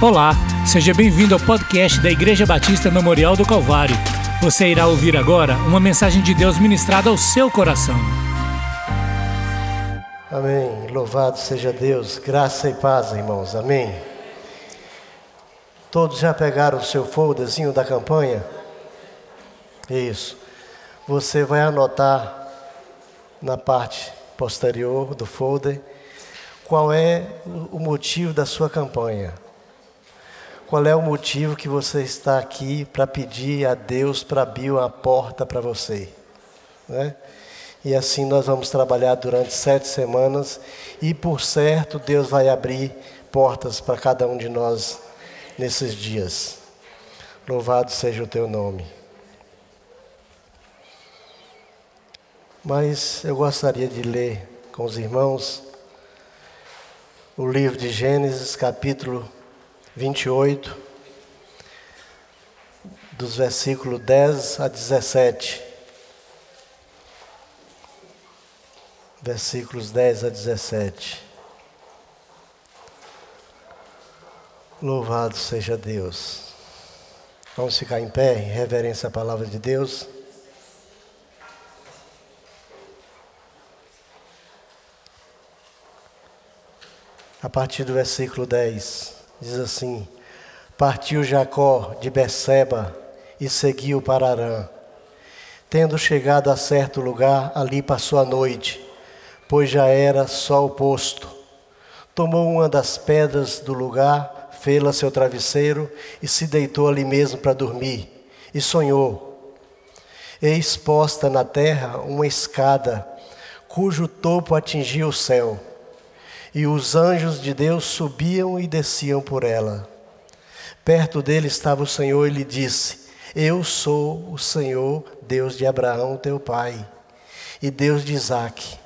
Olá, seja bem-vindo ao podcast da Igreja Batista Memorial do Calvário. Você irá ouvir agora uma mensagem de Deus ministrada ao seu coração. Amém. Louvado seja Deus. Graça e paz, irmãos. Amém. Todos já pegaram o seu folderzinho da campanha? Isso. Você vai anotar na parte posterior do folder qual é o motivo da sua campanha. Qual é o motivo que você está aqui para pedir a Deus para abrir uma porta para você? Né? E assim nós vamos trabalhar durante sete semanas e por certo Deus vai abrir portas para cada um de nós nesses dias. Louvado seja o teu nome. Mas eu gostaria de ler com os irmãos o livro de Gênesis, capítulo 28, dos versículos 10 a 17. Versículos 10 a 17. Louvado seja Deus. Vamos ficar em pé em reverência à palavra de Deus. A partir do versículo 10. Diz assim: Partiu Jacó de Beceba e seguiu para Arã. Tendo chegado a certo lugar, ali passou a noite, pois já era sol posto. Tomou uma das pedras do lugar, fê-la seu travesseiro e se deitou ali mesmo para dormir. E sonhou. Eis posta na terra uma escada, cujo topo atingia o céu e os anjos de Deus subiam e desciam por ela. Perto dele estava o Senhor e lhe disse: Eu sou o Senhor, Deus de Abraão, teu pai, e Deus de Isaque.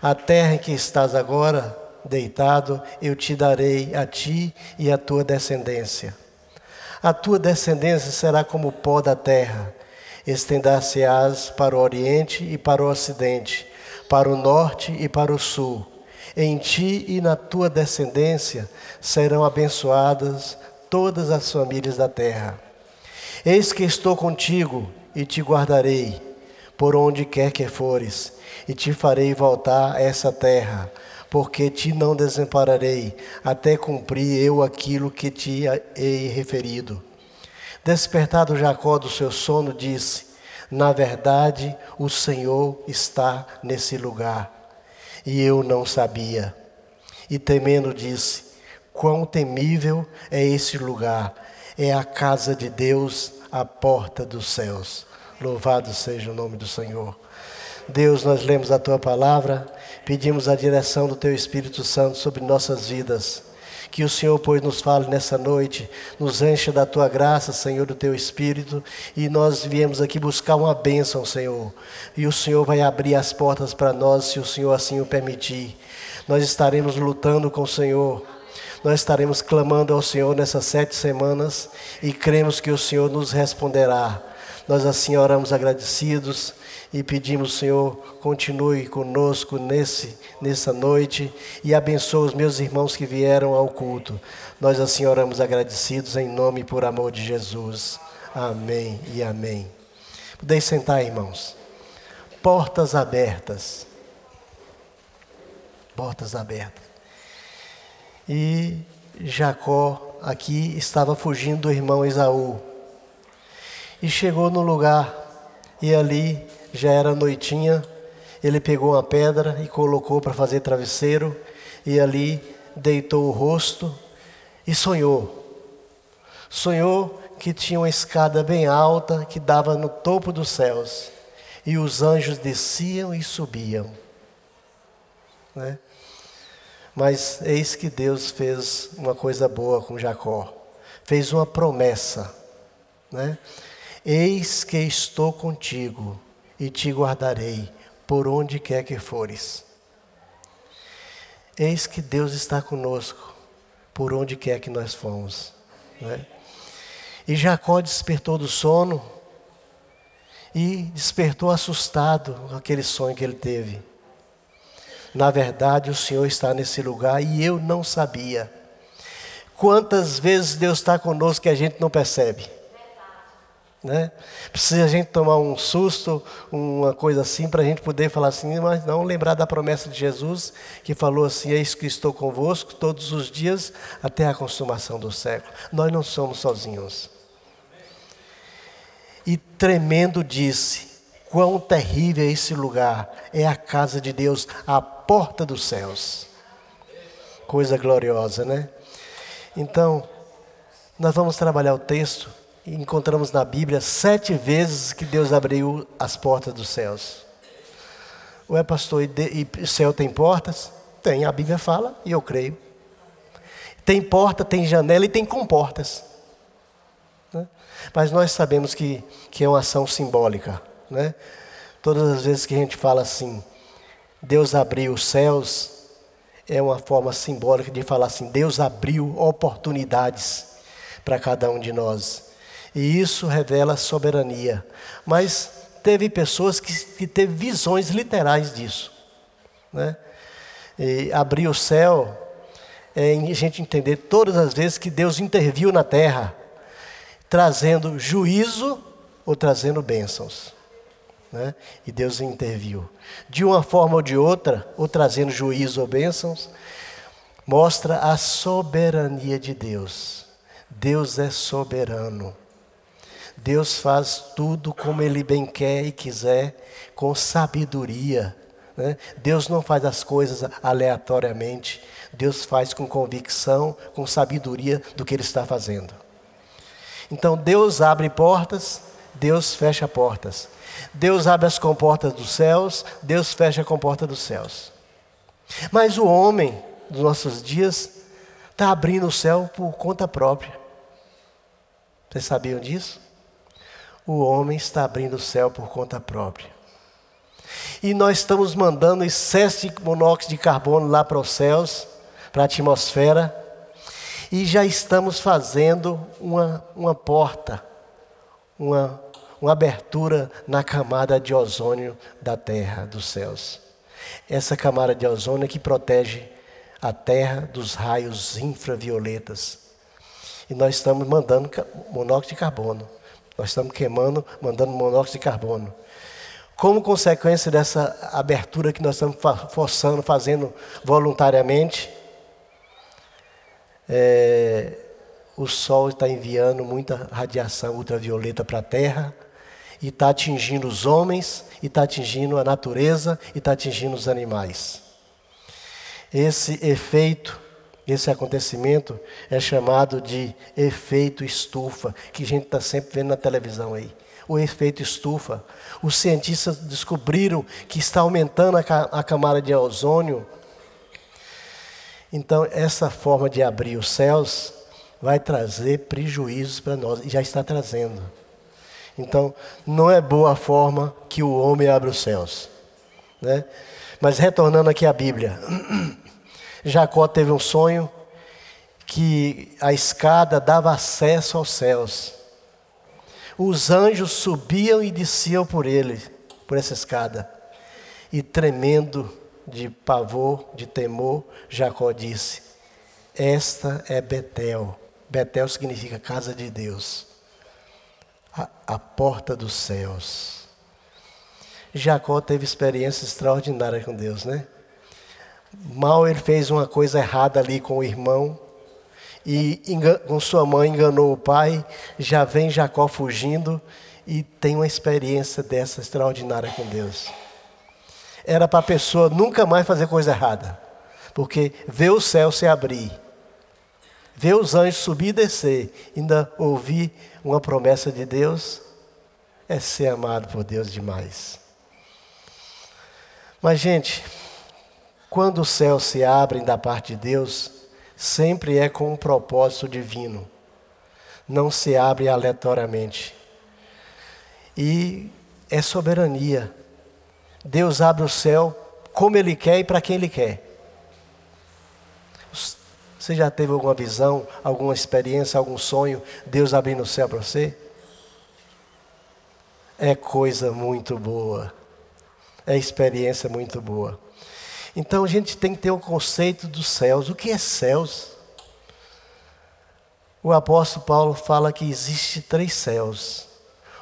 A terra em que estás agora deitado, eu te darei a ti e a tua descendência. A tua descendência será como o pó da terra, estendar-se-ás para o oriente e para o ocidente, para o norte e para o sul em ti e na tua descendência serão abençoadas todas as famílias da terra. Eis que estou contigo e te guardarei por onde quer que fores, e te farei voltar a essa terra, porque te não desampararei, até cumprir eu aquilo que te hei referido. Despertado Jacó do seu sono, disse: Na verdade, o Senhor está nesse lugar e eu não sabia. E temendo disse: Quão temível é esse lugar! É a casa de Deus, a porta dos céus. Louvado seja o nome do Senhor. Deus, nós lemos a tua palavra, pedimos a direção do teu Espírito Santo sobre nossas vidas. Que o Senhor, pois, nos fale nessa noite, nos encha da tua graça, Senhor, do teu Espírito, e nós viemos aqui buscar uma bênção, Senhor. E o Senhor vai abrir as portas para nós, se o Senhor assim o permitir. Nós estaremos lutando com o Senhor. Nós estaremos clamando ao Senhor nessas sete semanas e cremos que o Senhor nos responderá. Nós assim oramos agradecidos e pedimos, Senhor, continue conosco nesse, nessa noite e abençoe os meus irmãos que vieram ao culto. Nós assim oramos agradecidos em nome e por amor de Jesus. Amém e amém. Podem sentar, irmãos. Portas abertas. Portas abertas. E Jacó aqui estava fugindo do irmão Esaú. E chegou no lugar, e ali já era noitinha, ele pegou uma pedra e colocou para fazer travesseiro, e ali deitou o rosto e sonhou. Sonhou que tinha uma escada bem alta que dava no topo dos céus, e os anjos desciam e subiam. Né? Mas eis que Deus fez uma coisa boa com Jacó, fez uma promessa, né? Eis que estou contigo e te guardarei por onde quer que fores. Eis que Deus está conosco por onde quer que nós fomos. Né? E Jacó despertou do sono e despertou assustado com aquele sonho que ele teve. Na verdade, o Senhor está nesse lugar e eu não sabia. Quantas vezes Deus está conosco que a gente não percebe? Né? Precisa a gente tomar um susto, uma coisa assim, para a gente poder falar assim, mas não lembrar da promessa de Jesus, que falou assim: Eis que estou convosco todos os dias até a consumação do século. Nós não somos sozinhos. E tremendo disse: Quão terrível é esse lugar! É a casa de Deus, a porta dos céus. Coisa gloriosa, né? Então, nós vamos trabalhar o texto encontramos na Bíblia sete vezes que Deus abriu as portas dos céus. Ué, pastor, e, o céu tem portas? Tem, a Bíblia fala e eu creio. Tem porta, tem janela e tem comportas. Né? Mas nós sabemos que, que é uma ação simbólica. Né? Todas as vezes que a gente fala assim, Deus abriu os céus, é uma forma simbólica de falar assim, Deus abriu oportunidades para cada um de nós. E isso revela soberania. Mas teve pessoas que, que teve visões literais disso. Né? E abrir o céu é a gente entender todas as vezes que Deus interviu na terra, trazendo juízo ou trazendo bênçãos. Né? E Deus interviu. De uma forma ou de outra, ou trazendo juízo ou bênçãos, mostra a soberania de Deus. Deus é soberano. Deus faz tudo como Ele bem quer e quiser, com sabedoria. Né? Deus não faz as coisas aleatoriamente. Deus faz com convicção, com sabedoria do que Ele está fazendo. Então Deus abre portas, Deus fecha portas. Deus abre as comportas dos céus, Deus fecha a comporta dos céus. Mas o homem dos nossos dias está abrindo o céu por conta própria. Vocês sabiam disso? O homem está abrindo o céu por conta própria. E nós estamos mandando excesso de monóxido de carbono lá para os céus, para a atmosfera, e já estamos fazendo uma, uma porta, uma, uma abertura na camada de ozônio da Terra, dos céus. Essa camada de ozônio é que protege a Terra dos raios infravioletas. E nós estamos mandando monóxido de carbono. Nós estamos queimando, mandando monóxido de carbono. Como consequência dessa abertura que nós estamos forçando, fazendo voluntariamente, é, o Sol está enviando muita radiação ultravioleta para a Terra e está atingindo os homens, e está atingindo a natureza, e está atingindo os animais. Esse efeito esse acontecimento é chamado de efeito estufa, que a gente está sempre vendo na televisão aí. O efeito estufa. Os cientistas descobriram que está aumentando a, camada de ozônio. Então, essa forma de abrir os céus vai trazer prejuízos para nós, e já está trazendo. Então, não é boa a forma que o homem abre os céus. Né? Mas retornando aqui à Bíblia. Jacó teve um sonho que a escada dava acesso aos céus. Os anjos subiam e desciam por ele, por essa escada. E tremendo de pavor, de temor, Jacó disse: Esta é Betel. Betel significa casa de Deus, a, a porta dos céus. Jacó teve experiência extraordinária com Deus, né? Mal ele fez uma coisa errada ali com o irmão e com sua mãe enganou o pai. Já vem Jacó fugindo e tem uma experiência dessa extraordinária com Deus. Era para a pessoa nunca mais fazer coisa errada, porque ver o céu se abrir, ver os anjos subir e descer, ainda ouvir uma promessa de Deus, é ser amado por Deus demais. Mas, gente, quando os céus se abrem da parte de Deus, sempre é com um propósito divino. Não se abre aleatoriamente. E é soberania. Deus abre o céu como Ele quer e para quem Ele quer. Você já teve alguma visão, alguma experiência, algum sonho, Deus abrindo o céu para você? É coisa muito boa. É experiência muito boa. Então a gente tem que ter o um conceito dos céus. O que é céus? o apóstolo Paulo fala que existe três céus.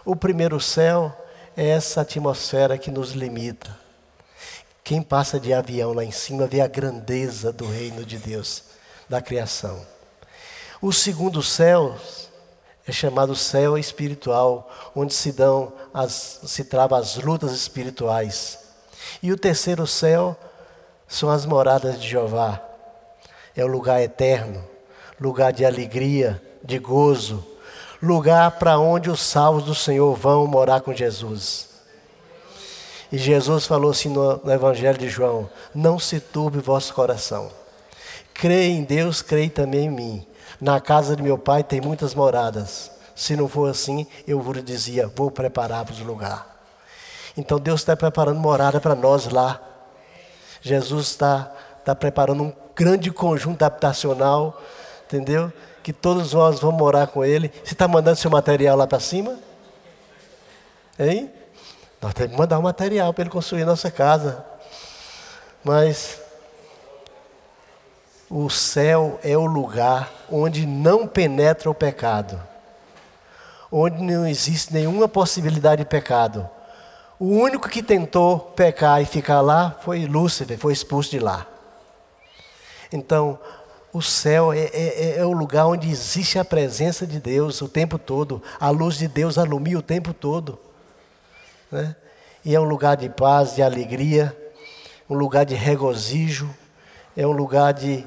O primeiro céu é essa atmosfera que nos limita. Quem passa de avião lá em cima vê a grandeza do reino de Deus, da criação. O segundo céu é chamado céu espiritual, onde se dão as, se travam as lutas espirituais. E o terceiro céu são as moradas de Jeová. É o lugar eterno, lugar de alegria, de gozo, lugar para onde os salvos do Senhor vão morar com Jesus. E Jesus falou assim no, no Evangelho de João: Não se turbe vosso coração. Creia em Deus, creia também em mim. Na casa de meu pai tem muitas moradas. Se não for assim, eu vos dizia: Vou preparar-vos lugar. Então Deus está preparando morada para nós lá. Jesus está, está preparando um grande conjunto habitacional, entendeu? Que todos nós vamos morar com Ele. Você está mandando seu material lá para cima? Hein? Nós temos que mandar um material para ele construir nossa casa. Mas o céu é o lugar onde não penetra o pecado, onde não existe nenhuma possibilidade de pecado. O único que tentou pecar e ficar lá foi Lúcifer, foi expulso de lá. Então, o céu é, é, é, é, o lugar onde existe a presença de Deus o tempo todo, a luz de Deus alumia o tempo todo. Né? E é um lugar de paz, de alegria, um lugar de regozijo, é um lugar de,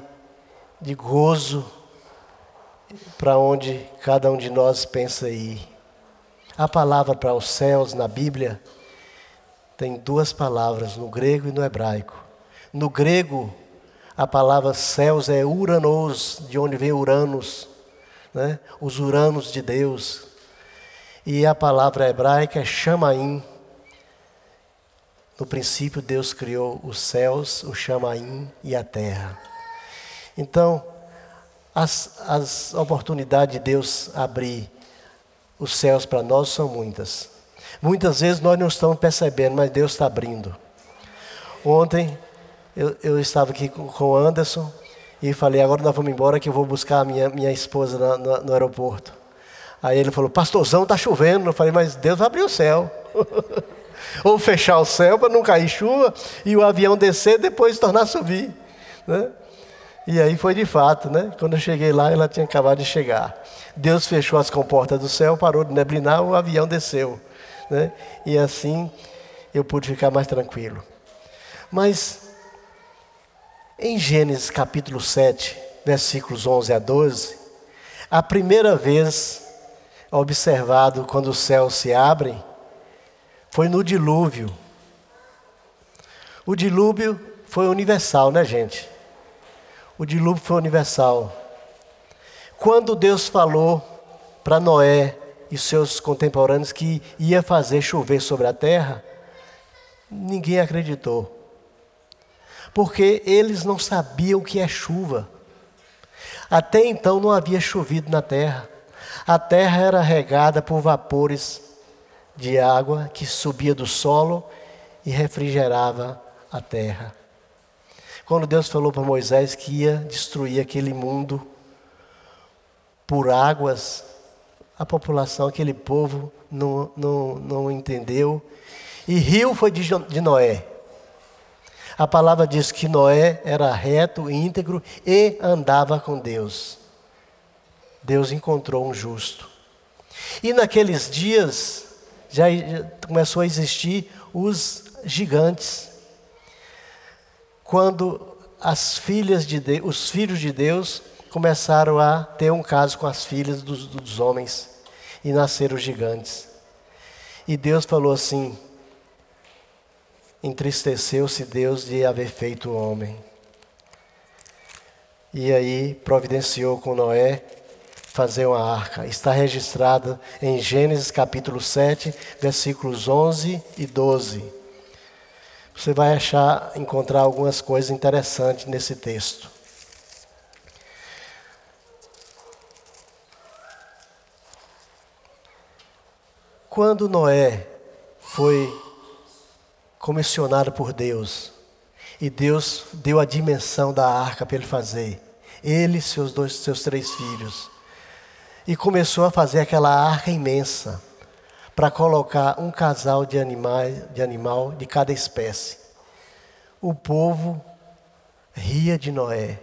de gozo para onde cada um de nós pensa ir. A palavra para os céus na Bíblia tem duas palavras, no grego e no hebraico. No grego, a palavra céus é uranos, de onde vem Uranus, né? os uranos de Deus. E a palavra hebraica é chamaim. No princípio, Deus criou os céus, o chamaim e a terra. Então, as, as oportunidades de Deus abrir os céus para nós são muitas. Muitas vezes nós não estamos percebendo, mas Deus está abrindo. Ontem eu, eu estava aqui com, o Anderson e falei, agora nós vamos embora que eu vou buscar a minha, minha esposa na, no, no aeroporto. Aí ele falou, pastorzão, está chovendo. Eu falei, mas Deus vai abrir o céu. Ou fechar o céu para não cair chuva e o avião descer depois tornar a subir. Né? E aí foi de fato, né? Quando eu cheguei lá, ela tinha acabado de chegar. Deus fechou as comportas do céu, parou de neblinar, o avião desceu. Né? E assim eu pude ficar mais tranquilo. Mas em Gênesis capítulo 7, versículos 11 a 12, a primeira vez observado quando os céus se abrem foi no dilúvio. O dilúvio foi universal, né, gente? O dilúvio foi universal. Quando Deus falou para Noé e seus contemporâneos que ia fazer chover sobre a terra, ninguém acreditou. Porque eles não sabiam o que é chuva. Até então não havia chovido na terra. A terra era regada por vapores de água que subia do solo e refrigerava a terra. Quando Deus falou para Moisés que ia destruir aquele mundo por águas, a população, aquele povo, não, não, não entendeu. E rio foi de, de Noé. A palavra diz que Noé era reto, íntegro e andava com Deus. Deus encontrou um justo. E naqueles dias já começou a existir os gigantes. Quando as filhas de Deus, os filhos de Deus começaram a ter um caso com as filhas dos, dos homens e nasceram gigantes. E Deus falou assim: entristeceu-se Deus de haver feito o homem. E aí providenciou com Noé fazer uma arca. Está registrado em Gênesis capítulo 7, versículos 11 e 12. Você vai achar, encontrar algumas coisas interessantes nesse texto. Quando Noé foi comissionado por Deus, e Deus deu a dimensão da arca para ele fazer, ele e seus dois, seus três filhos, e começou a fazer aquela arca imensa para colocar um casal de, de animal de cada espécie. O povo ria de Noé,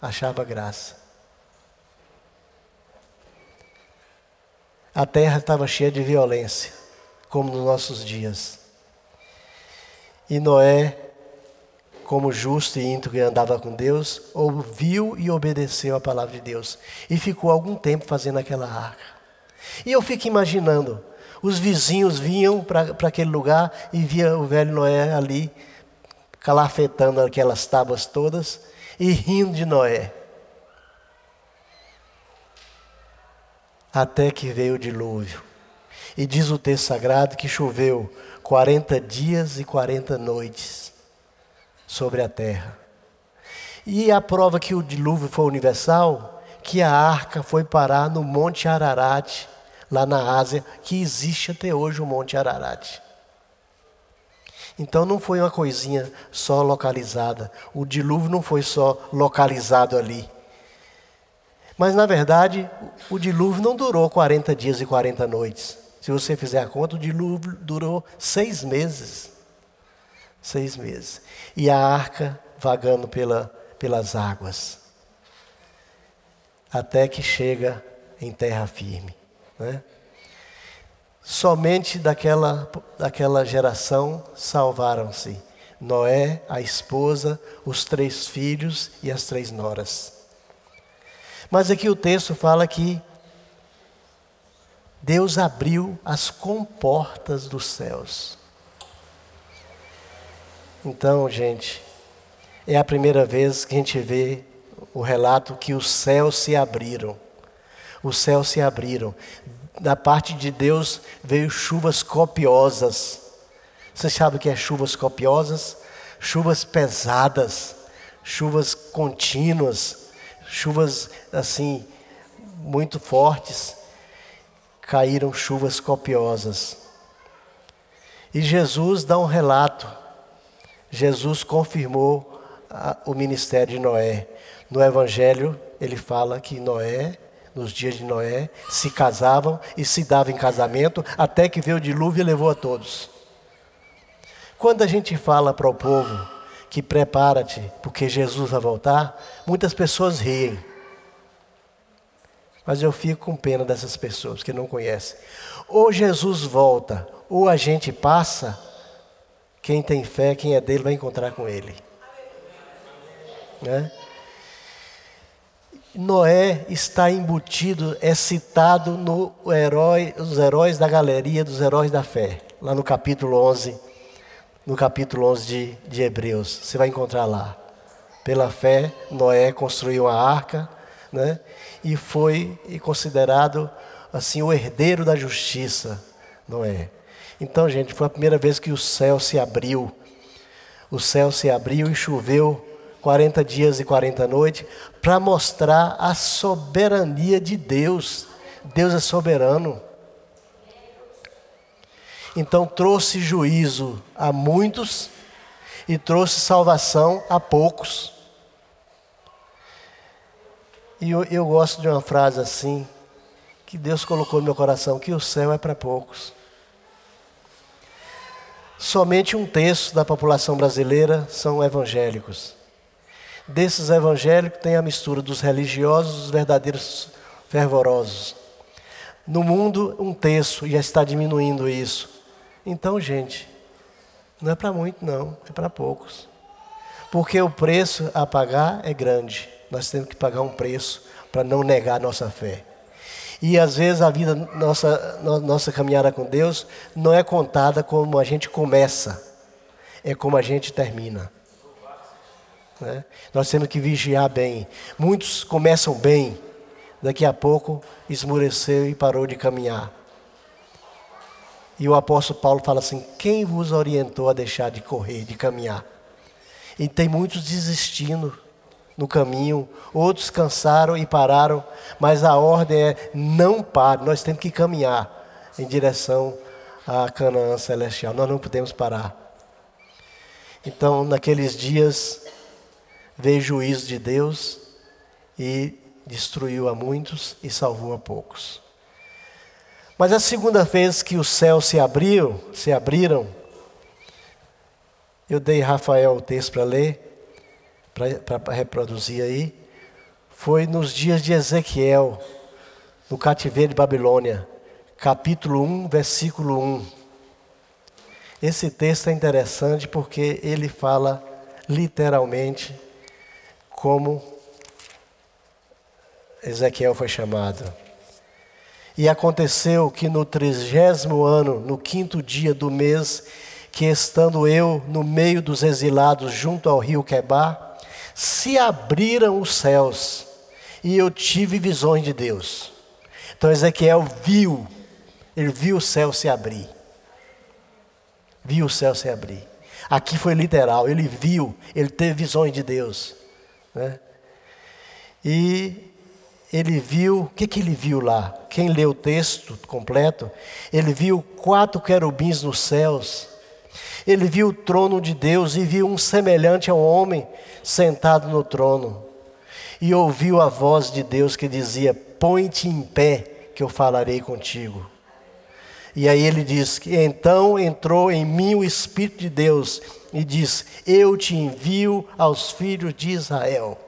achava graça. A terra estava cheia de violência, como nos nossos dias. E Noé, como justo e íntegro que andava com Deus, ouviu e obedeceu a palavra de Deus. E ficou algum tempo fazendo aquela arca. E eu fico imaginando, os vizinhos vinham para aquele lugar e via o velho Noé ali, calafetando aquelas tábuas todas e rindo de Noé. Até que veio o dilúvio. E diz o texto sagrado que choveu 40 dias e 40 noites sobre a terra. E a prova que o dilúvio foi universal, que a arca foi parar no Monte Ararat, lá na Ásia, que existe até hoje o Monte Ararat. Então não foi uma coisinha só localizada. O dilúvio não foi só localizado ali. Mas na verdade, o dilúvio não durou 40 dias e 40 noites. Se você fizer a conta, o dilúvio durou seis meses. Seis meses. E a arca vagando pela, pelas águas. Até que chega em terra firme. Né? Somente daquela, daquela geração salvaram-se Noé, a esposa, os três filhos e as três noras. Mas aqui o texto fala que Deus abriu as comportas dos céus. Então, gente, é a primeira vez que a gente vê o relato que os céus se abriram. Os céus se abriram. Da parte de Deus veio chuvas copiosas. Você sabe o que é chuvas copiosas? Chuvas pesadas, chuvas contínuas chuvas assim muito fortes, caíram chuvas copiosas. E Jesus dá um relato. Jesus confirmou a, o ministério de Noé. No Evangelho, ele fala que Noé, nos dias de Noé, se casavam e se davam em casamento, até que veio o dilúvio e levou a todos. Quando a gente fala para o povo que prepara-te, porque Jesus vai voltar, muitas pessoas riem. Mas eu fico com pena dessas pessoas que não conhecem. Ou Jesus volta, ou a gente passa, quem tem fé, quem é dele, vai encontrar com ele. Né? Noé está embutido, é citado no herói, os heróis da galeria dos heróis da fé, lá no capítulo 11 no capítulo 11 de, de Hebreus. Você vai encontrar lá. Pela fé, Noé construiu a arca, né? E foi considerado assim o herdeiro da justiça, Noé. Então, gente, foi a primeira vez que o céu se abriu. O céu se abriu e choveu 40 dias e 40 noites para mostrar a soberania de Deus. Deus é soberano. Então trouxe juízo a muitos e trouxe salvação a poucos. E eu, eu gosto de uma frase assim, que Deus colocou no meu coração, que o céu é para poucos. Somente um terço da população brasileira são evangélicos. Desses evangélicos tem a mistura dos religiosos e dos verdadeiros fervorosos. No mundo, um terço, e já está diminuindo isso. Então, gente, não é para muito, não, é para poucos. Porque o preço a pagar é grande. Nós temos que pagar um preço para não negar nossa fé. E às vezes a vida, nossa, nossa caminhada com Deus, não é contada como a gente começa, é como a gente termina. Né? Nós temos que vigiar bem. Muitos começam bem, daqui a pouco esmureceu e parou de caminhar. E o apóstolo Paulo fala assim: quem vos orientou a deixar de correr, de caminhar? E tem muitos desistindo no caminho, outros cansaram e pararam, mas a ordem é: não pare, nós temos que caminhar em direção à Canaã celestial, nós não podemos parar. Então, naqueles dias, veio juízo de Deus e destruiu a muitos e salvou a poucos. Mas a segunda vez que os céus se abriu, se abriram, eu dei Rafael o texto para ler, para reproduzir aí, foi nos dias de Ezequiel, no cativeiro de Babilônia, capítulo 1, versículo 1. Esse texto é interessante porque ele fala literalmente como Ezequiel foi chamado. E aconteceu que no trigésimo ano, no quinto dia do mês, que estando eu no meio dos exilados junto ao rio Quebar, se abriram os céus e eu tive visões de Deus. Então Ezequiel viu, ele viu o céu se abrir. Viu o céu se abrir. Aqui foi literal, ele viu, ele teve visões de Deus. Né? E ele viu, o que, que ele viu lá? Quem lê o texto completo, ele viu quatro querubins nos céus. Ele viu o trono de Deus e viu um semelhante ao homem sentado no trono. E ouviu a voz de Deus que dizia: Põe-te em pé, que eu falarei contigo. E aí ele diz que então entrou em mim o Espírito de Deus e diz: Eu te envio aos filhos de Israel.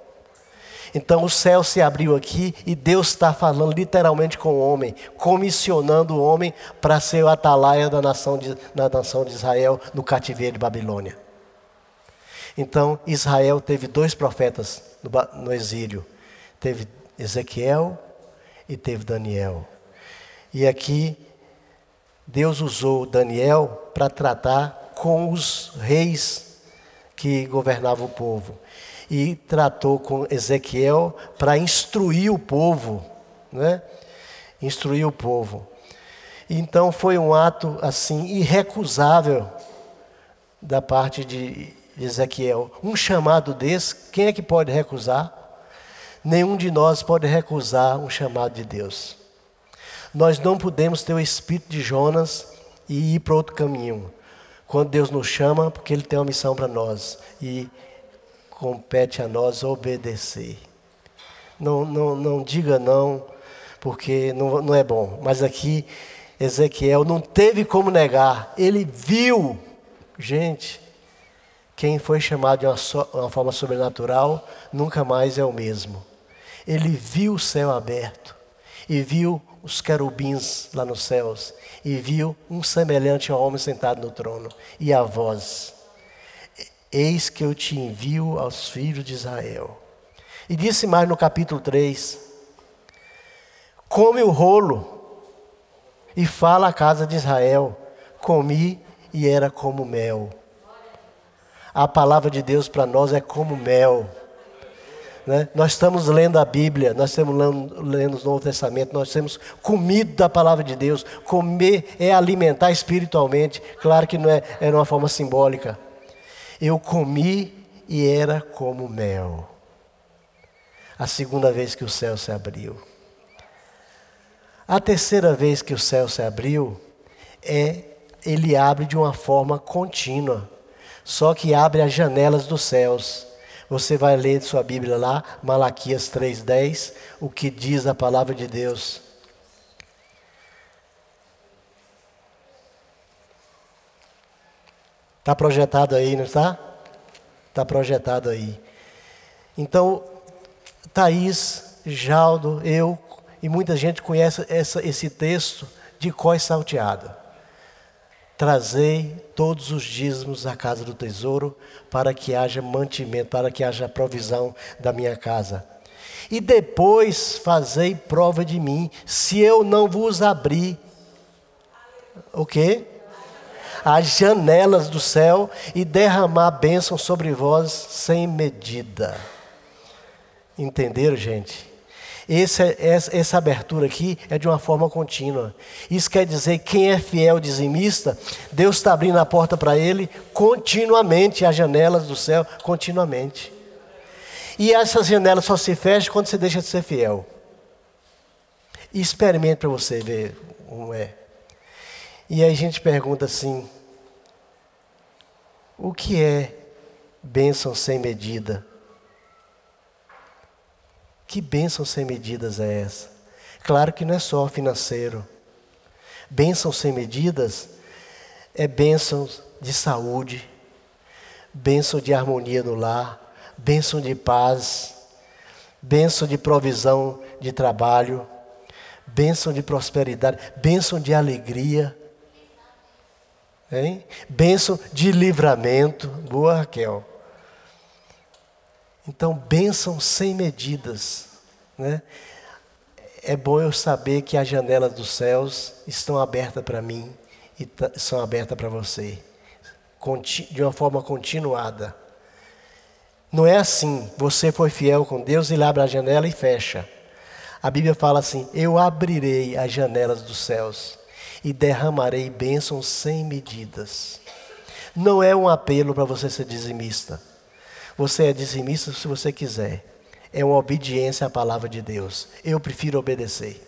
Então o céu se abriu aqui e Deus está falando literalmente com o homem, comissionando o homem para ser o atalaia da nação de, nação de Israel no cativeiro de Babilônia. Então Israel teve dois profetas no, no exílio: teve Ezequiel e teve Daniel. E aqui Deus usou Daniel para tratar com os reis que governavam o povo e tratou com Ezequiel para instruir o povo, né? Instruir o povo. Então foi um ato assim irrecusável da parte de Ezequiel. Um chamado desse, quem é que pode recusar? Nenhum de nós pode recusar um chamado de Deus. Nós não podemos ter o espírito de Jonas e ir para outro caminho. Quando Deus nos chama, porque Ele tem uma missão para nós. E compete a nós obedecer. Não, não, não diga não, porque não, não é bom. Mas aqui, Ezequiel não teve como negar, ele viu. Gente, quem foi chamado de uma, so, uma forma sobrenatural nunca mais é o mesmo. Ele viu o céu aberto e viu os querubins lá nos céus e viu um semelhante ao homem sentado no trono e a voz. Eis que eu te envio aos filhos de Israel. E disse mais no capítulo 3: Come o rolo e fala à casa de Israel: Comi e era como mel. A palavra de Deus para nós é como mel. Né? Nós estamos lendo a Bíblia, nós estamos lendo, lendo o Novo Testamento, nós temos comido da palavra de Deus. Comer é alimentar espiritualmente. Claro que não é, é uma forma simbólica. Eu comi e era como mel. A segunda vez que o céu se abriu. A terceira vez que o céu se abriu é ele abre de uma forma contínua. Só que abre as janelas dos céus. Você vai ler sua Bíblia lá, Malaquias 3:10, o que diz a palavra de Deus. Está projetado aí, não está? Está projetado aí. Então, Thaís, Jaldo, eu e muita gente conhece essa, esse texto de cós salteado. Trazei todos os dízimos à casa do tesouro, para que haja mantimento, para que haja provisão da minha casa. E depois fazei prova de mim, se eu não vos abrir. O quê? As janelas do céu e derramar bênção sobre vós sem medida. Entenderam, gente? Esse, essa, essa abertura aqui é de uma forma contínua. Isso quer dizer que quem é fiel dizimista, Deus está abrindo a porta para ele continuamente, as janelas do céu, continuamente. E essas janelas só se fecham quando você deixa de ser fiel. experimente para você ver como é. E aí a gente pergunta assim: o que é bênção sem medida? Que bênção sem medidas é essa? Claro que não é só financeiro. Bênção sem medidas é bênção de saúde, bênção de harmonia no lar, bênção de paz, bênção de provisão de trabalho, bênção de prosperidade, bênção de alegria, hein? bênção de livramento. Boa, Raquel. Então, bênção sem medidas. Né? É bom eu saber que as janelas dos céus estão abertas para mim e são abertas para você, de uma forma continuada. Não é assim, você foi fiel com Deus, ele abre a janela e fecha. A Bíblia fala assim: Eu abrirei as janelas dos céus e derramarei bênçãos sem medidas. Não é um apelo para você ser dizimista. Você é dizimista se você quiser. É uma obediência à palavra de Deus. Eu prefiro obedecer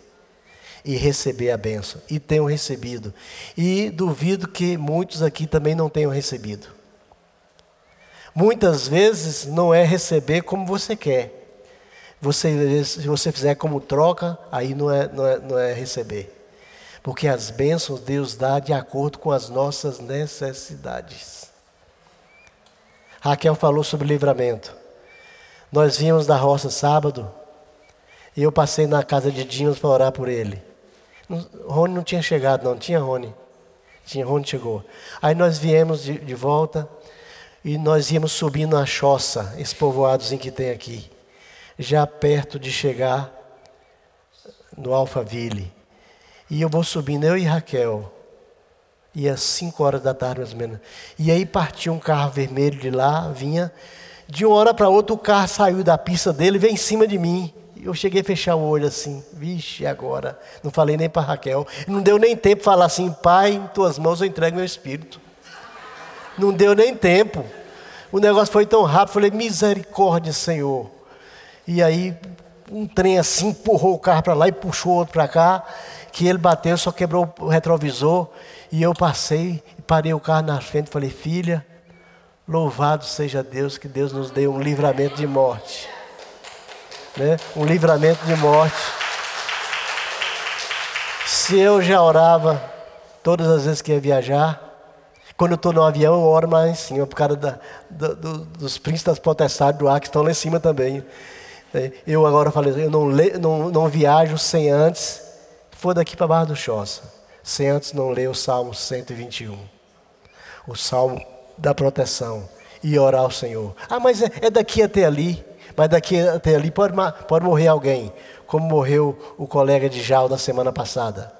e receber a bênção. E tenho recebido. E duvido que muitos aqui também não tenham recebido. Muitas vezes não é receber como você quer. Você, se você fizer como troca, aí não é, não é, não é receber. Porque as bênçãos Deus dá de acordo com as nossas necessidades. Raquel falou sobre livramento. Nós vimos da roça sábado e eu passei na casa de Dinos para orar por ele. Rony não tinha chegado, não, tinha Rony. Tinha, Rony chegou. Aí nós viemos de, de volta e nós íamos subindo a choça, esse povoadozinho que tem aqui, já perto de chegar no Alphaville. E eu vou subindo, eu e Raquel. E às 5 horas da tarde, mais ou menos. E aí partiu um carro vermelho de lá, vinha. De uma hora para outra, o carro saiu da pista dele e veio em cima de mim. Eu cheguei a fechar o olho assim, vixe, agora. Não falei nem para Raquel. Não deu nem tempo de falar assim, pai, em tuas mãos eu entrego meu espírito. Não deu nem tempo. O negócio foi tão rápido, falei, misericórdia, Senhor. E aí, um trem assim empurrou o carro para lá e puxou outro para cá, que ele bateu, só quebrou o retrovisor. E eu passei, parei o carro na frente e falei, filha, louvado seja Deus, que Deus nos deu um livramento de morte. Né? Um livramento de morte. Se eu já orava todas as vezes que ia viajar, quando eu estou no avião, eu oro mais em cima, por causa da, do, do, dos príncipes das potestades do ar que estão lá em cima também. É, eu agora falei, eu não, le, não, não viajo sem antes, for daqui para Barra do Choça sem antes não ler o Salmo 121. O Salmo da proteção e orar ao Senhor. Ah, mas é, é daqui até ali. Mas daqui até ali pode, pode morrer alguém, como morreu o colega de Jal da semana passada.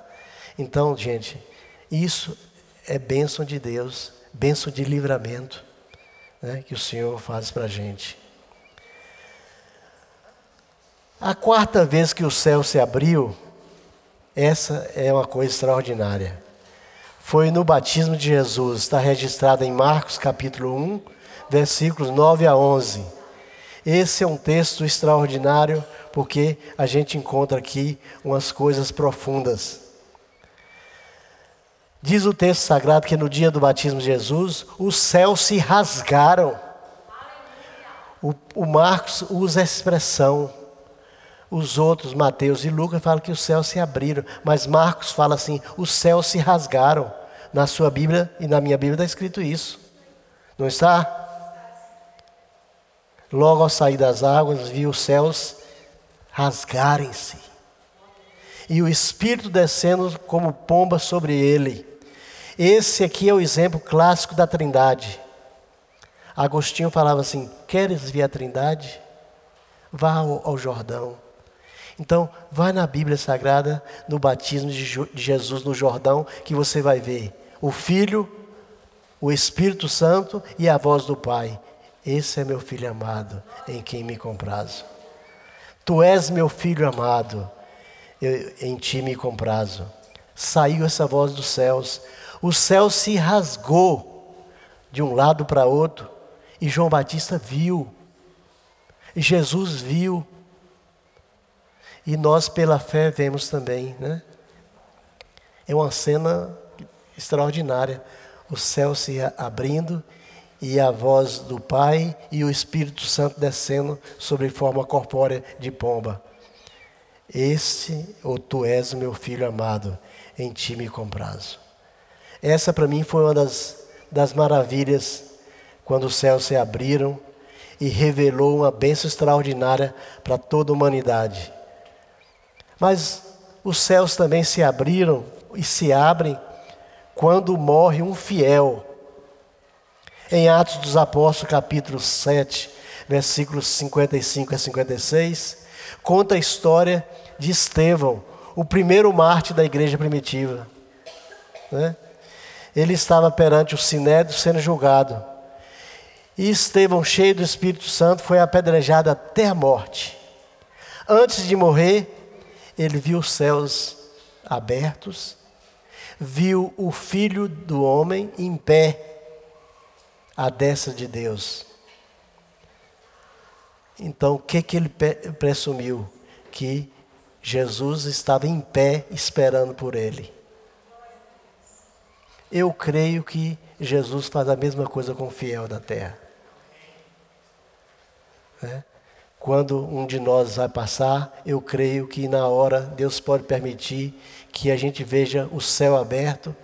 Então, gente, isso é bênção de Deus, bênção de livramento né, que o Senhor faz para a gente. A quarta vez que o céu se abriu, essa é uma coisa extraordinária. Foi no batismo de Jesus, está registrado em Marcos capítulo 1, versículos 9 a 11. Esse é um texto extraordinário porque a gente encontra aqui umas coisas profundas. Diz o texto sagrado que no dia do batismo de Jesus, os céus se rasgaram. O, o Marcos usa a expressão os outros, Mateus e Lucas, falam que os céus se abriram, mas Marcos fala assim: os céus se rasgaram. Na sua Bíblia e na minha Bíblia está escrito isso. Não está? Logo ao sair das águas, viu os céus rasgarem-se. E o Espírito descendo como pomba sobre ele. Esse aqui é o exemplo clássico da Trindade. Agostinho falava assim: Queres ver a Trindade? Vá ao, ao Jordão. Então, vai na Bíblia Sagrada, no batismo de Jesus no Jordão, que você vai ver o Filho, o Espírito Santo e a voz do Pai. Esse é meu filho amado, em quem me comprazo. Tu és meu filho amado, eu, em ti me comprazo. Saiu essa voz dos céus, o céu se rasgou de um lado para outro, e João Batista viu, e Jesus viu, e nós, pela fé, vemos também, né? É uma cena extraordinária. O céu se abrindo e a voz do Pai e o Espírito Santo descendo sobre forma corpórea de pomba. Este, ou tu és meu filho amado, em ti me comprazo. Essa para mim foi uma das, das maravilhas quando os céus se abriram e revelou uma bênção extraordinária para toda a humanidade. Mas os céus também se abriram e se abrem quando morre um fiel. Em Atos dos Apóstolos, capítulo 7, versículos 55 a 56, conta a história de Estevão, o primeiro mártir da igreja primitiva. Né? Ele estava perante o sinédrio sendo julgado. E Estevão, cheio do Espírito Santo, foi apedrejado até a morte. Antes de morrer, ele viu os céus abertos, viu o Filho do Homem em pé, à destra de Deus. Então, o que, que ele presumiu? Que Jesus estava em pé esperando por ele. Eu creio que Jesus faz a mesma coisa com o fiel da terra. É? Quando um de nós vai passar, eu creio que na hora Deus pode permitir que a gente veja o céu aberto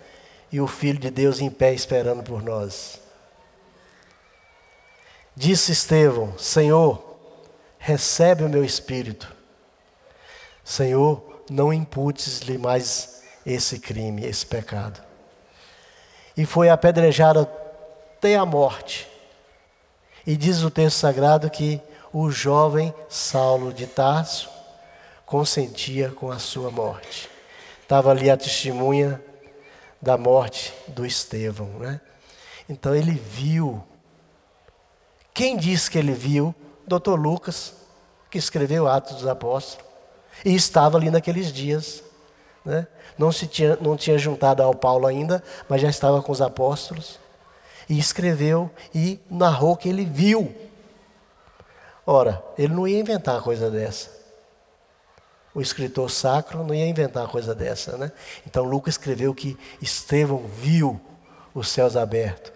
e o Filho de Deus em pé esperando por nós. Disse Estevão: Senhor, recebe o meu espírito. Senhor, não imputes-lhe mais esse crime, esse pecado. E foi apedrejado até a morte. E diz o texto sagrado que o jovem Saulo de Tarso consentia com a sua morte. Estava ali a testemunha da morte do Estevão, né? Então ele viu. Quem disse que ele viu? Dr. Lucas, que escreveu Atos dos Apóstolos. E estava ali naqueles dias. Né? Não, se tinha, não tinha juntado ao Paulo ainda, mas já estava com os apóstolos. E escreveu e narrou que ele viu. Ora, ele não ia inventar coisa dessa. O escritor sacro não ia inventar coisa dessa, né? Então Lucas escreveu que Estevão viu os céus abertos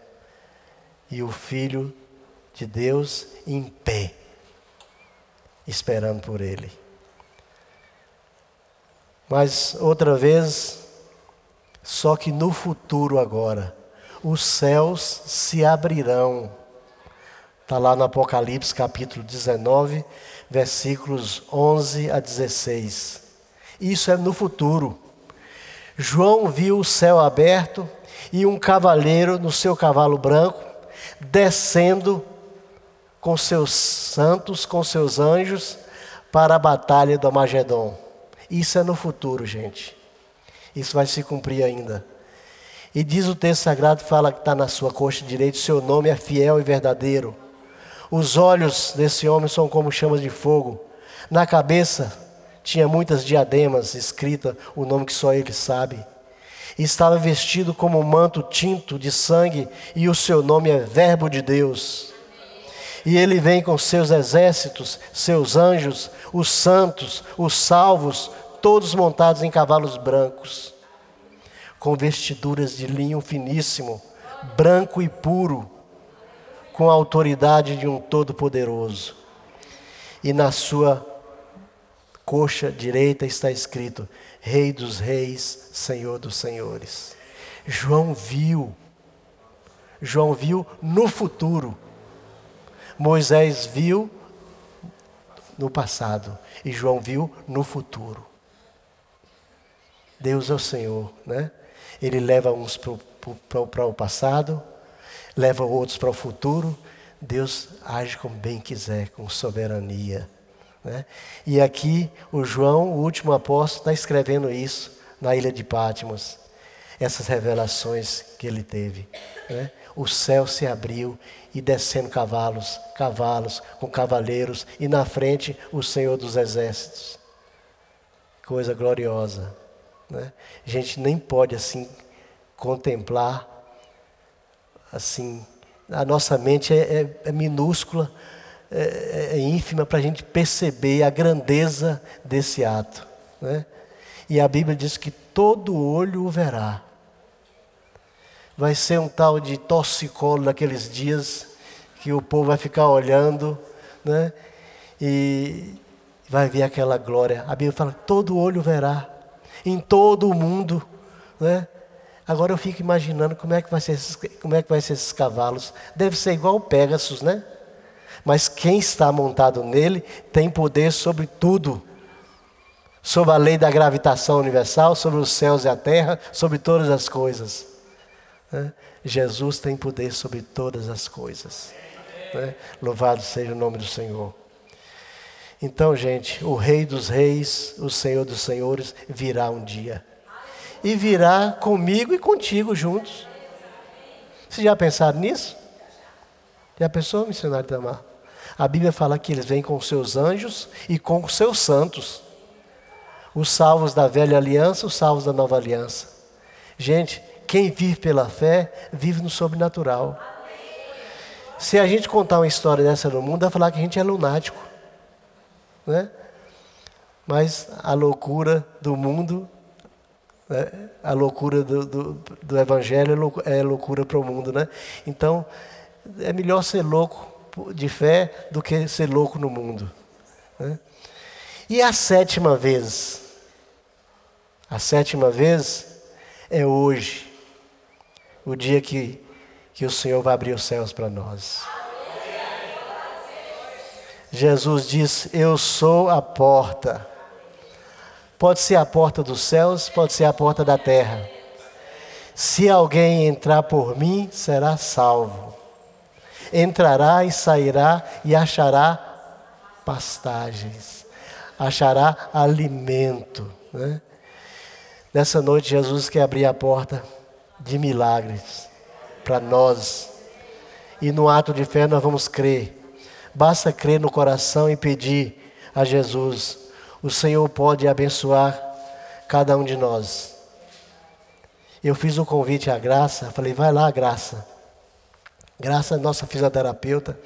e o Filho de Deus em pé, esperando por ele. Mas outra vez, só que no futuro agora, os céus se abrirão. Está lá no Apocalipse capítulo 19, versículos 11 a 16. Isso é no futuro. João viu o céu aberto e um cavaleiro no seu cavalo branco descendo com seus santos, com seus anjos, para a batalha do Amagedon. Isso é no futuro, gente. Isso vai se cumprir ainda. E diz o texto sagrado, fala que está na sua coxa direita, seu nome é fiel e verdadeiro. Os olhos desse homem são como chamas de fogo. Na cabeça tinha muitas diademas, escrita o nome que só ele sabe. Estava vestido como um manto tinto de sangue, e o seu nome é Verbo de Deus. E ele vem com seus exércitos, seus anjos, os santos, os salvos, todos montados em cavalos brancos, com vestiduras de linho finíssimo, branco e puro, com a autoridade de um Todo-Poderoso. E na sua coxa direita está escrito: Rei dos Reis, Senhor dos Senhores. João viu, João viu no futuro. Moisés viu no passado e João viu no futuro. Deus é o Senhor, né? Ele leva uns para o passado, leva outros para o futuro. Deus age como bem quiser, com soberania. Né? E aqui o João, o último apóstolo, está escrevendo isso na ilha de Patmos. Essas revelações que ele teve. Né? O céu se abriu e descendo cavalos, cavalos com cavaleiros, e na frente o Senhor dos Exércitos. Coisa gloriosa. Né? A gente nem pode assim contemplar, assim, a nossa mente é, é, é minúscula, é, é ínfima para a gente perceber a grandeza desse ato. Né? E a Bíblia diz que todo olho o verá. vai ser um tal de torcicolo naqueles dias que o povo vai ficar olhando, né? E vai ver aquela glória. A Bíblia fala: todo olho verá, em todo o mundo, né? Agora eu fico imaginando como é que vai ser esses, como é que vai ser esses cavalos. Deve ser igual o Pegasus, né? Mas quem está montado nele tem poder sobre tudo. Sobre a lei da gravitação universal, sobre os céus e a terra, sobre todas as coisas. Né? Jesus tem poder sobre todas as coisas. Né? Louvado seja o nome do Senhor. Então, gente, o Rei dos Reis, o Senhor dos Senhores, virá um dia. E virá comigo e contigo juntos. Vocês já pensaram nisso? Já pensou, missionário Tamar? A Bíblia fala que eles vêm com seus anjos e com seus santos. Os salvos da velha aliança, os salvos da nova aliança. Gente, quem vive pela fé, vive no sobrenatural. Se a gente contar uma história dessa no mundo, vai falar que a gente é lunático. Né? Mas a loucura do mundo, né? a loucura do, do, do Evangelho é loucura para o mundo. Né? Então, é melhor ser louco de fé do que ser louco no mundo. Né? E a sétima vez? A sétima vez é hoje o dia que, que o Senhor vai abrir os céus para nós. Jesus diz: Eu sou a porta. Pode ser a porta dos céus, pode ser a porta da terra. Se alguém entrar por mim, será salvo. Entrará e sairá e achará pastagens, achará alimento. Né? Nessa noite, Jesus quer abrir a porta de milagres para nós. E no ato de fé nós vamos crer. Basta crer no coração e pedir a Jesus. O Senhor pode abençoar cada um de nós. Eu fiz o um convite à Graça, falei, vai lá, Graça. Graça é nossa fisioterapeuta.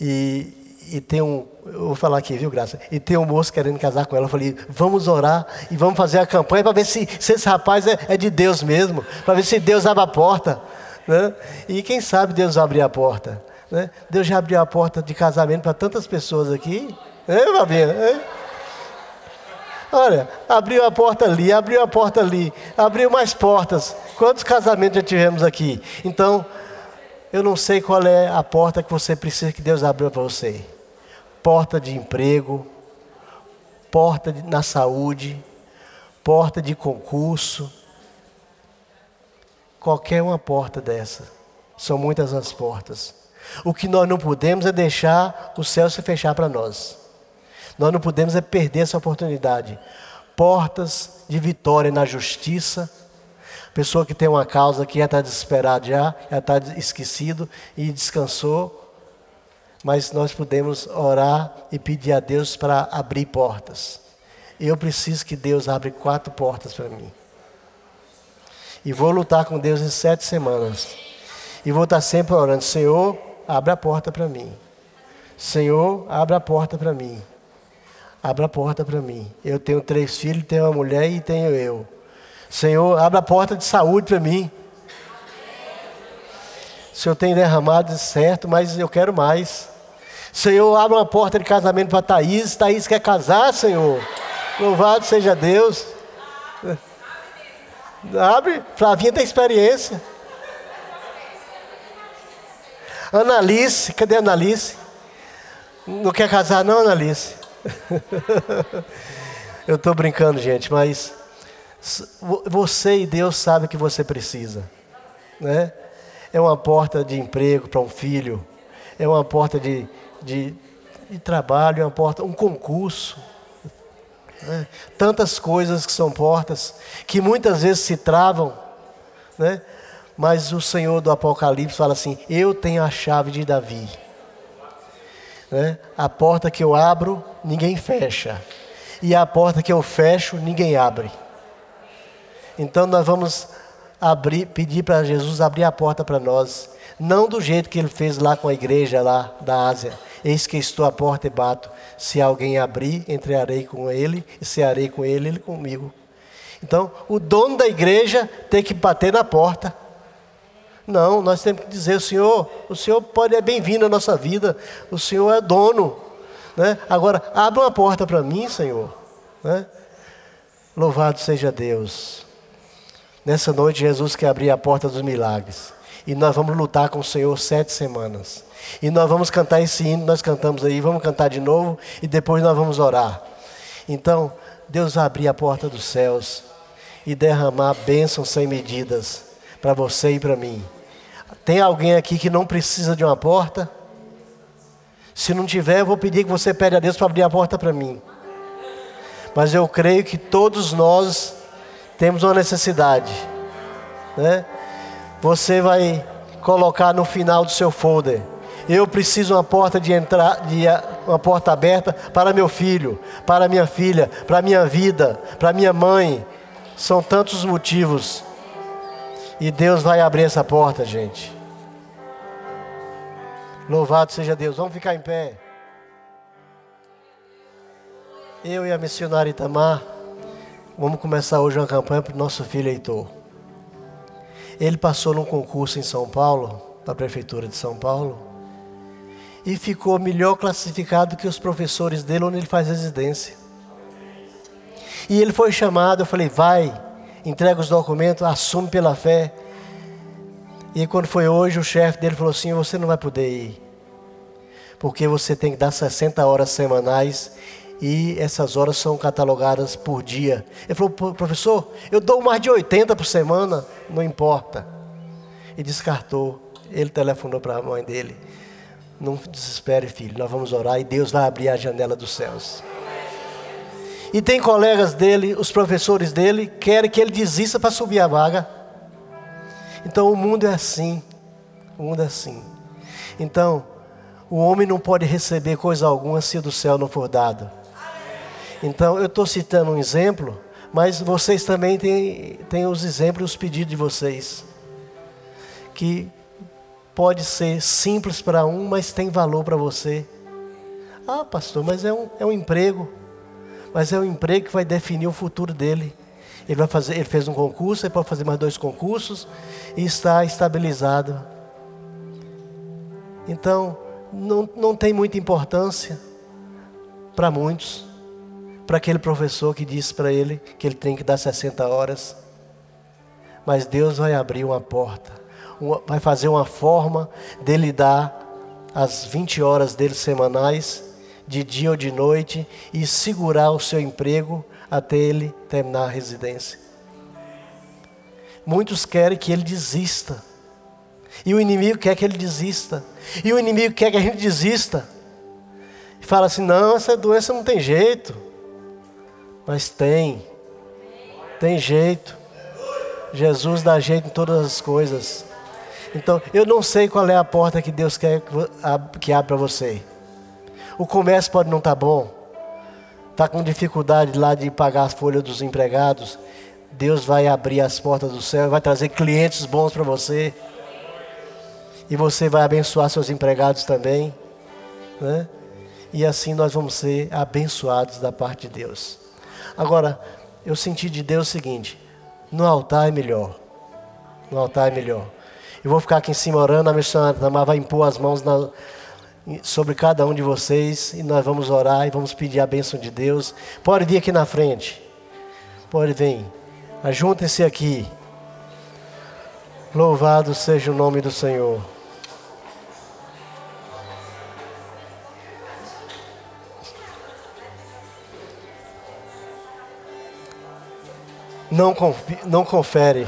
E e tem um, eu vou falar aqui, viu, Graça? E tem um moço querendo casar com ela. Eu falei, vamos orar e vamos fazer a campanha para ver se, se, esse rapaz é, é de Deus mesmo, para ver se Deus abre a porta. Né? E quem sabe Deus abrir a porta. Né? Deus já abriu a porta de casamento para tantas pessoas aqui. É, Fabina? É? Olha, abriu a porta ali, abriu a porta ali, abriu mais portas. Quantos casamentos já tivemos aqui? Então, eu não sei qual é a porta que você precisa que Deus abra para você. Porta de emprego, porta de, na saúde, porta de concurso. Qualquer uma porta dessa. São muitas as portas. O que nós não podemos é deixar o céu se fechar para nós. Nós não podemos é perder essa oportunidade. Portas de vitória na justiça, Pessoa que tem uma causa que já está desesperado já, já está esquecido e descansou. Mas nós podemos orar e pedir a Deus para abrir portas. Eu preciso que Deus abra quatro portas para mim. E vou lutar com Deus em sete semanas. E vou estar sempre orando, Senhor, abre a porta para mim. Senhor, abre a porta para mim. Abra a porta para mim. Eu tenho três filhos, tenho uma mulher e tenho eu. Senhor, abre a porta de saúde para mim. O Senhor tem derramado certo, mas eu quero mais. Senhor, abre uma porta de casamento para Thaís. Thaís quer casar, Senhor. Louvado seja Deus. Abre, Flavinha tem experiência. Analice, cadê a Analice? Não quer casar não, Analice? Eu estou brincando, gente, mas você e Deus sabem que você precisa. Né? É uma porta de emprego para um filho, é uma porta de, de, de trabalho, é uma porta, um concurso. Né? Tantas coisas que são portas, que muitas vezes se travam, né? mas o Senhor do Apocalipse fala assim: Eu tenho a chave de Davi. Né? A porta que eu abro, ninguém fecha. E a porta que eu fecho, ninguém abre. Então nós vamos abrir, pedir para Jesus abrir a porta para nós, não do jeito que ele fez lá com a igreja lá da Ásia. Eis que estou à porta e bato. Se alguém abrir, entrarei com ele, e cearei com ele, ele comigo. Então, o dono da igreja tem que bater na porta. Não, nós temos que dizer, Senhor, o Senhor pode é bem-vindo à nossa vida, o Senhor é dono. Né? Agora, abre uma porta para mim, Senhor. Né? Louvado seja Deus. Nessa noite, Jesus quer abrir a porta dos milagres. E nós vamos lutar com o Senhor sete semanas. E nós vamos cantar esse hino, nós cantamos aí, vamos cantar de novo e depois nós vamos orar. Então, Deus vai abrir a porta dos céus e derramar bênçãos sem medidas para você e para mim. Tem alguém aqui que não precisa de uma porta? Se não tiver, eu vou pedir que você pede a Deus para abrir a porta para mim. Mas eu creio que todos nós temos uma necessidade, né? Você vai colocar no final do seu folder eu preciso uma porta de entrar, de, uma porta aberta para meu filho, para minha filha, para minha vida, para minha mãe. São tantos motivos. E Deus vai abrir essa porta, gente. Louvado seja Deus. Vamos ficar em pé. Eu e a missionária Itamar vamos começar hoje uma campanha para o nosso filho Heitor. Ele passou num concurso em São Paulo, da prefeitura de São Paulo e ficou melhor classificado que os professores dele onde ele faz residência. E ele foi chamado, eu falei, vai, entrega os documentos, assume pela fé. E quando foi hoje, o chefe dele falou assim: você não vai poder ir, porque você tem que dar 60 horas semanais e essas horas são catalogadas por dia. Ele falou, professor, eu dou mais de 80 por semana, não importa. E descartou. Ele telefonou para a mãe dele. Não desespere, filho. Nós vamos orar e Deus vai abrir a janela dos céus. E tem colegas dele, os professores dele, querem que ele desista para subir a vaga. Então o mundo é assim. O mundo é assim. Então, o homem não pode receber coisa alguma se do céu não for dado. Então, eu estou citando um exemplo, mas vocês também têm, têm os exemplos, os pedidos de vocês. Que pode ser simples para um, mas tem valor para você. Ah, pastor, mas é um, é um emprego. Mas é um emprego que vai definir o futuro dele. Ele, vai fazer, ele fez um concurso, ele pode fazer mais dois concursos e está estabilizado. Então, não, não tem muita importância para muitos. Para aquele professor que disse para ele que ele tem que dar 60 horas. Mas Deus vai abrir uma porta vai fazer uma forma dele dar as 20 horas dele semanais, de dia ou de noite, e segurar o seu emprego até ele terminar a residência. Muitos querem que ele desista. E o inimigo quer que ele desista. E o inimigo quer que a gente desista. E fala assim: não, essa doença não tem jeito. Mas tem. Tem jeito. Jesus dá jeito em todas as coisas. Então, eu não sei qual é a porta que Deus quer que abra para você. O comércio pode não estar tá bom. Está com dificuldade lá de pagar as folhas dos empregados. Deus vai abrir as portas do céu, vai trazer clientes bons para você. E você vai abençoar seus empregados também. Né? E assim nós vamos ser abençoados da parte de Deus. Agora, eu senti de Deus o seguinte: no altar é melhor. No altar é melhor. Eu vou ficar aqui em cima orando, a missionária vai impor as mãos na, sobre cada um de vocês e nós vamos orar e vamos pedir a bênção de Deus. Pode vir aqui na frente. Pode vir. Ajuntem-se aqui. Louvado seja o nome do Senhor. Não, não confere.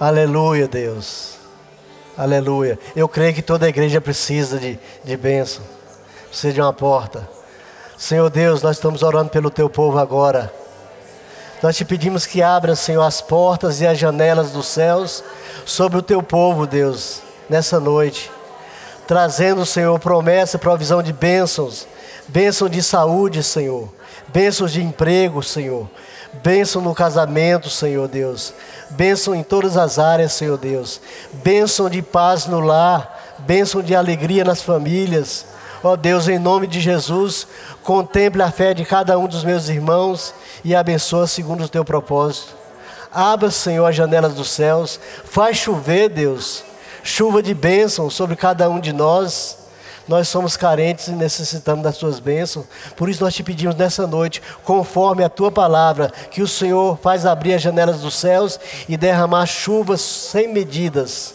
Aleluia, Deus. Aleluia. Eu creio que toda a igreja precisa de, de bênção. Precisa de uma porta. Senhor Deus, nós estamos orando pelo teu povo agora. Nós te pedimos que abra, Senhor, as portas e as janelas dos céus sobre o teu povo, Deus, nessa noite. Trazendo, Senhor, promessa e provisão de bênçãos. Bênção de saúde, Senhor. Bênçãos de emprego, Senhor. Bênção no casamento, Senhor Deus. Bênção em todas as áreas, Senhor Deus. Bênção de paz no lar. Bênção de alegria nas famílias. Ó Deus, em nome de Jesus, contemple a fé de cada um dos meus irmãos e abençoa segundo o teu propósito. Abra, Senhor, as janelas dos céus. Faz chover, Deus, chuva de bênção sobre cada um de nós. Nós somos carentes e necessitamos das tuas bênçãos. Por isso nós te pedimos nessa noite, conforme a tua palavra, que o Senhor faz abrir as janelas dos céus e derramar chuvas sem medidas,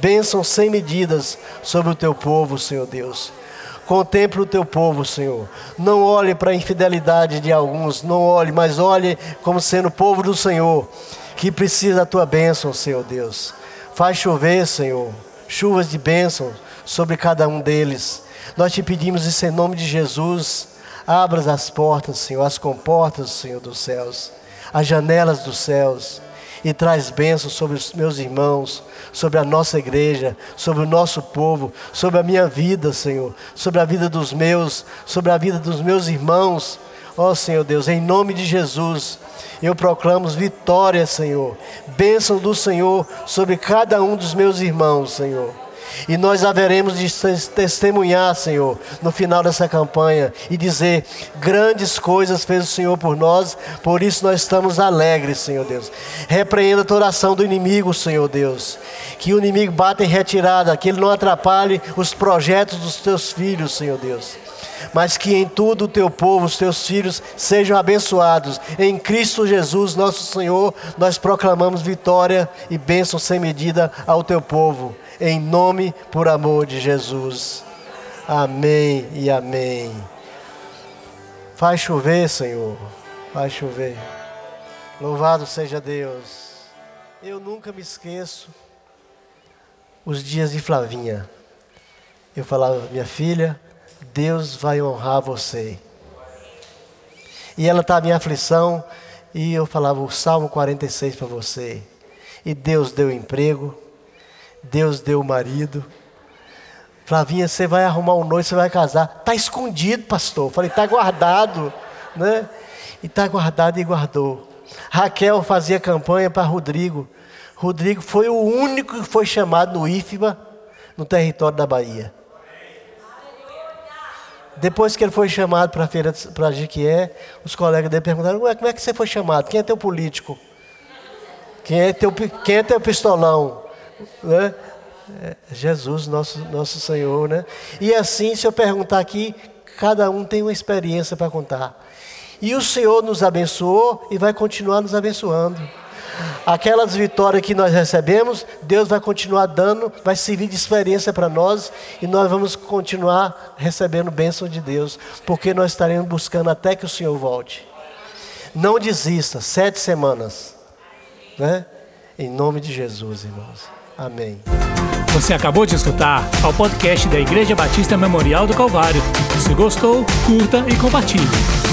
bênçãos sem medidas sobre o teu povo, Senhor Deus. Contemple o teu povo, Senhor. Não olhe para a infidelidade de alguns, não olhe, mas olhe como sendo povo do Senhor, que precisa da tua bênção, Senhor Deus. Faz chover, Senhor, chuvas de bênção sobre cada um deles. Nós te pedimos isso em nome de Jesus. Abra as portas, Senhor, as comportas, Senhor dos céus, as janelas dos céus e traz bênçãos sobre os meus irmãos, sobre a nossa igreja, sobre o nosso povo, sobre a minha vida, Senhor, sobre a vida dos meus, sobre a vida dos meus irmãos. Ó oh, Senhor Deus, em nome de Jesus, eu proclamo vitória, Senhor, bênção do Senhor sobre cada um dos meus irmãos, Senhor. E nós haveremos de testemunhar, Senhor, no final dessa campanha e dizer: grandes coisas fez o Senhor por nós, por isso nós estamos alegres, Senhor Deus. Repreenda toda ação do inimigo, Senhor Deus. Que o inimigo bata em retirada, que ele não atrapalhe os projetos dos teus filhos, Senhor Deus mas que em tudo o teu povo, os teus filhos, sejam abençoados. Em Cristo Jesus, nosso Senhor, nós proclamamos vitória e bênção sem medida ao teu povo em nome por amor de Jesus. Amém e amém. Faz chover, Senhor. Faz chover. Louvado seja Deus. Eu nunca me esqueço os dias de Flavinha. Eu falava, minha filha, Deus vai honrar você. E ela estava em aflição, e eu falava o Salmo 46 para você. E Deus deu emprego, Deus deu o marido. Flavinha, você vai arrumar um noivo, você vai casar. Está escondido, pastor. Falei, está guardado. Né? E está guardado e guardou. Raquel fazia campanha para Rodrigo. Rodrigo foi o único que foi chamado no IFBA, no território da Bahia. Depois que ele foi chamado para a feira para Jiquié, os colegas dele perguntaram: Ué, como é que você foi chamado? Quem é teu político? Quem é teu, quem é teu pistolão? Né? É Jesus, nosso, nosso Senhor, né? E assim, se eu perguntar aqui, cada um tem uma experiência para contar. E o Senhor nos abençoou e vai continuar nos abençoando. Aquelas vitórias que nós recebemos, Deus vai continuar dando, vai servir de experiência para nós e nós vamos continuar recebendo bênção de Deus, porque nós estaremos buscando até que o Senhor volte. Não desista, sete semanas, né? Em nome de Jesus, irmãos. Amém. Você acabou de escutar o podcast da Igreja Batista Memorial do Calvário. Se gostou, curta e compartilhe.